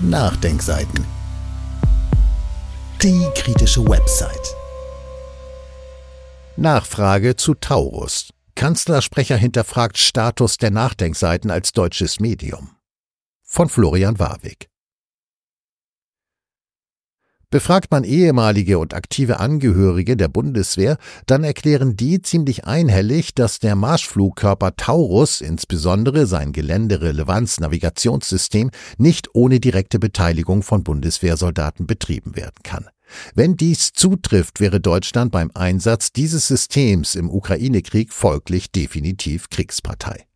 Nachdenkseiten. Die kritische Website. Nachfrage zu Taurus. Kanzlersprecher hinterfragt Status der Nachdenkseiten als deutsches Medium. Von Florian Warwick. Befragt man ehemalige und aktive Angehörige der Bundeswehr, dann erklären die ziemlich einhellig, dass der Marschflugkörper Taurus, insbesondere sein Geländerelevanz-Navigationssystem, nicht ohne direkte Beteiligung von Bundeswehrsoldaten betrieben werden kann. Wenn dies zutrifft, wäre Deutschland beim Einsatz dieses Systems im Ukraine-Krieg folglich definitiv Kriegspartei.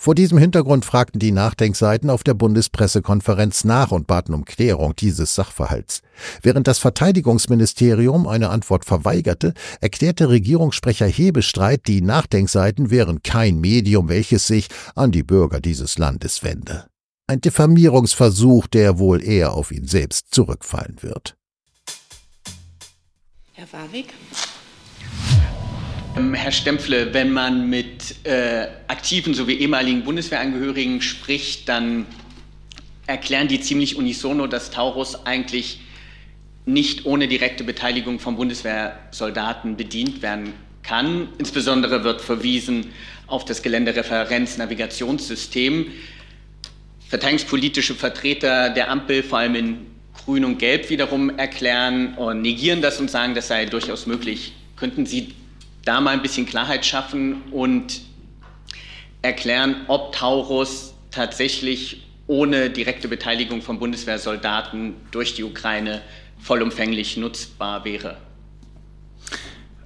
Vor diesem Hintergrund fragten die Nachdenkseiten auf der Bundespressekonferenz nach und baten um Klärung dieses Sachverhalts. Während das Verteidigungsministerium eine Antwort verweigerte, erklärte Regierungssprecher Hebestreit, die Nachdenkseiten wären kein Medium, welches sich an die Bürger dieses Landes wende. Ein Diffamierungsversuch, der wohl eher auf ihn selbst zurückfallen wird. Herr Warwick. Ähm, Herr Stempfle, wenn man mit äh, aktiven sowie ehemaligen Bundeswehrangehörigen spricht, dann erklären die ziemlich unisono, dass Taurus eigentlich nicht ohne direkte Beteiligung von Bundeswehrsoldaten bedient werden kann. Insbesondere wird verwiesen auf das Geländereferenz-Navigationssystem. Verteidigungspolitische Vertreter der Ampel, vor allem in Grün und Gelb, wiederum erklären und negieren das und sagen, das sei durchaus möglich. Könnten Sie da mal ein bisschen Klarheit schaffen und erklären, ob Taurus tatsächlich ohne direkte Beteiligung von Bundeswehrsoldaten durch die Ukraine vollumfänglich nutzbar wäre.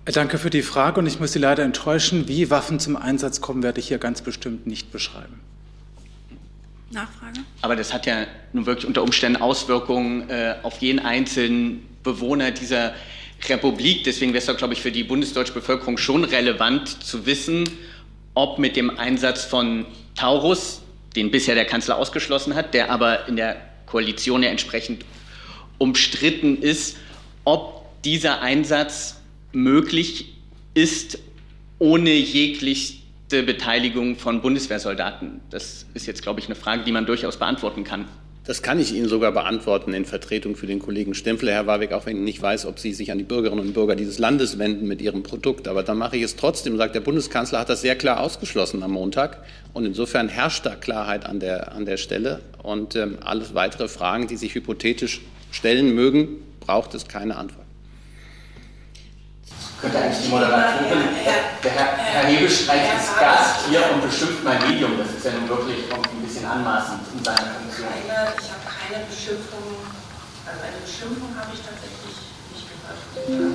Danke für die Frage und ich muss Sie leider enttäuschen. Wie Waffen zum Einsatz kommen, werde ich hier ganz bestimmt nicht beschreiben. Nachfrage? Aber das hat ja nun wirklich unter Umständen Auswirkungen äh, auf jeden einzelnen Bewohner dieser Republik. Deswegen wäre es, glaube ich, für die bundesdeutsche Bevölkerung schon relevant zu wissen, ob mit dem Einsatz von Taurus, den bisher der Kanzler ausgeschlossen hat, der aber in der Koalition ja entsprechend umstritten ist, ob dieser Einsatz möglich ist, ohne jegliche Beteiligung von Bundeswehrsoldaten. Das ist jetzt, glaube ich, eine Frage, die man durchaus beantworten kann. Das kann ich Ihnen sogar beantworten in Vertretung für den Kollegen Stempfle, Herr Warwick, auch wenn ich nicht weiß, ob Sie sich an die Bürgerinnen und Bürger dieses Landes wenden mit Ihrem Produkt. Aber dann mache ich es trotzdem, sagt der Bundeskanzler, hat das sehr klar ausgeschlossen am Montag. Und insofern herrscht da Klarheit an der, an der Stelle. Und ähm, alles weitere Fragen, die sich hypothetisch stellen mögen, braucht es keine Antwort. Könnte eigentlich die Moderatorin, der Herr, Herr Hebelstreich ist Gast hier und bestimmt mein Medium. Das ist ja nun wirklich ein bisschen anmaßend in seiner Funktion. Keine, ich habe keine Beschimpfung, also eine Beschimpfung habe ich tatsächlich nicht gehört.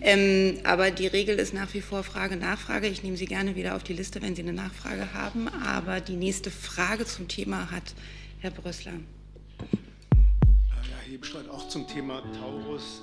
Ähm, aber die Regel ist nach wie vor Frage, Nachfrage. Ich nehme Sie gerne wieder auf die Liste, wenn Sie eine Nachfrage haben. Aber die nächste Frage zum Thema hat Herr Brössler. Herr Hebstreit auch zum Thema Taurus.